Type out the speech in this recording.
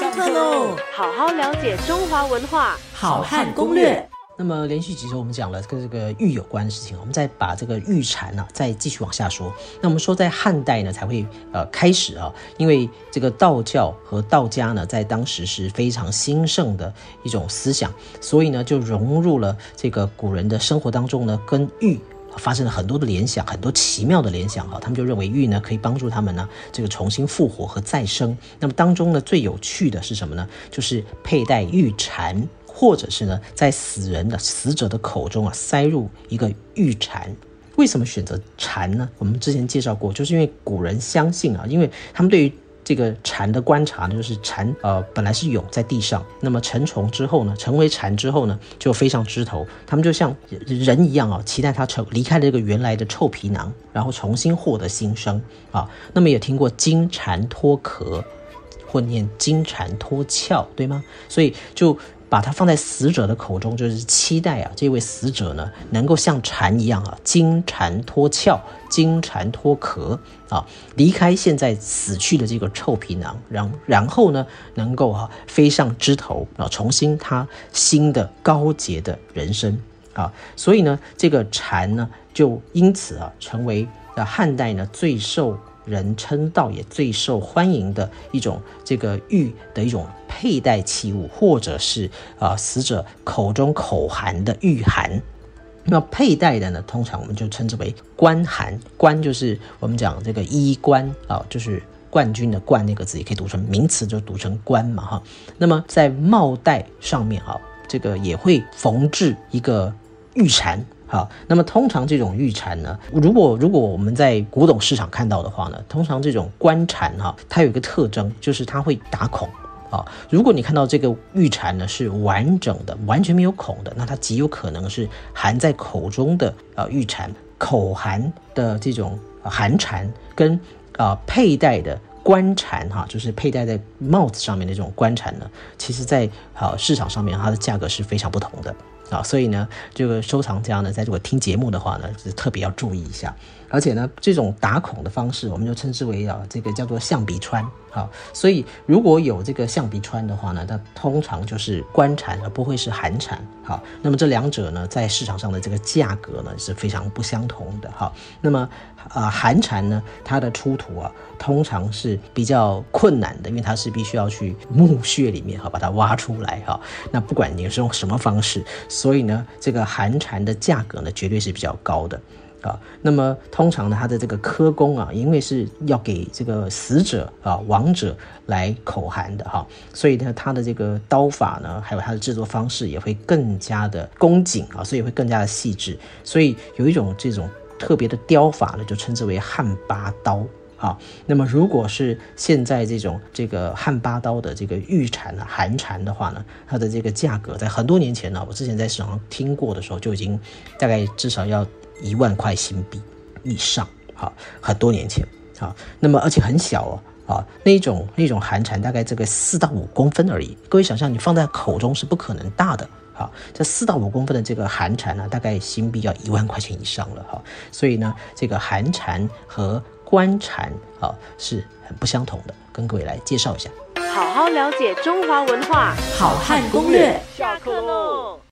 上课喽！好好了解中华文化，好汉攻略。那么连续几周我们讲了跟这个玉有关的事情，我们再把这个玉蝉呢再继续往下说。那我们说在汉代呢才会呃开始啊，因为这个道教和道家呢在当时是非常兴盛的一种思想，所以呢就融入了这个古人的生活当中呢，跟玉发生了很多的联想，很多奇妙的联想哈。他们就认为玉呢可以帮助他们呢这个重新复活和再生。那么当中呢最有趣的是什么呢？就是佩戴玉蝉。或者是呢，在死人的死者的口中啊，塞入一个玉蝉。为什么选择蝉呢？我们之前介绍过，就是因为古人相信啊，因为他们对于这个蝉的观察呢，就是蝉呃本来是蛹在地上，那么成虫之后呢，成为蝉之后呢，就飞上枝头。它们就像人一样啊，期待它成离开这个原来的臭皮囊，然后重新获得新生啊。那么也听过金蝉脱壳，或念金蝉脱壳，对吗？所以就。把它放在死者的口中，就是期待啊，这位死者呢能够像蝉一样啊，金蝉脱壳，金蝉脱壳啊，离开现在死去的这个臭皮囊，然然后呢，能够啊飞上枝头啊，重新他新的高洁的人生啊，所以呢，这个蝉呢就因此啊成为啊汉代呢最受。人称道也最受欢迎的一种这个玉的一种佩戴器物，或者是啊死者口中口含的玉函。那佩戴的呢，通常我们就称之为冠函。冠就是我们讲这个衣冠啊，就是冠军的冠那个字，也可以读成名词，就读成冠嘛哈。那么在帽带上面啊，这个也会缝制一个玉蝉。好，那么通常这种玉蝉呢，如果如果我们在古董市场看到的话呢，通常这种官蝉哈，它有一个特征，就是它会打孔啊。如果你看到这个玉蝉呢是完整的，完全没有孔的，那它极有可能是含在口中的啊玉蝉。口含的这种寒蝉跟啊佩戴的官蝉哈，就是佩戴在帽子上面的这种官蝉呢，其实在啊市场上面它的价格是非常不同的。啊，所以呢，这个收藏家呢，在如果听节目的话呢，是特别要注意一下。而且呢，这种打孔的方式，我们就称之为啊，这个叫做象鼻穿。好，所以如果有这个象鼻穿的话呢，它通常就是官蝉，而不会是寒蝉。好，那么这两者呢，在市场上的这个价格呢，是非常不相同的。好，那么啊，寒蝉呢，它的出土啊，通常是比较困难的，因为它是必须要去墓穴里面哈，把它挖出来哈。那不管你是用什么方式，所以呢，这个寒蝉的价格呢，绝对是比较高的。啊，那么通常呢，他的这个科工啊，因为是要给这个死者啊、亡者来口含的哈，所以呢，他的这个刀法呢，还有他的制作方式也会更加的工谨啊，所以会更加的细致。所以有一种这种特别的雕法呢，就称之为汉八刀啊。那么如果是现在这种这个汉八刀的这个玉蝉啊、寒蝉的话呢，它的这个价格在很多年前呢，我之前在市场上听过的时候，就已经大概至少要。一万块新币以上，好，很多年前，好，那么而且很小哦，啊，那种那种寒蝉大概这个四到五公分而已。各位想象，你放在口中是不可能大的，好，这四到五公分的这个寒蝉呢，大概新币要一万块钱以上了，哈。所以呢，这个寒蝉和官禅啊是很不相同的，跟各位来介绍一下。好好了解中华文化，好汉攻略，下课喽。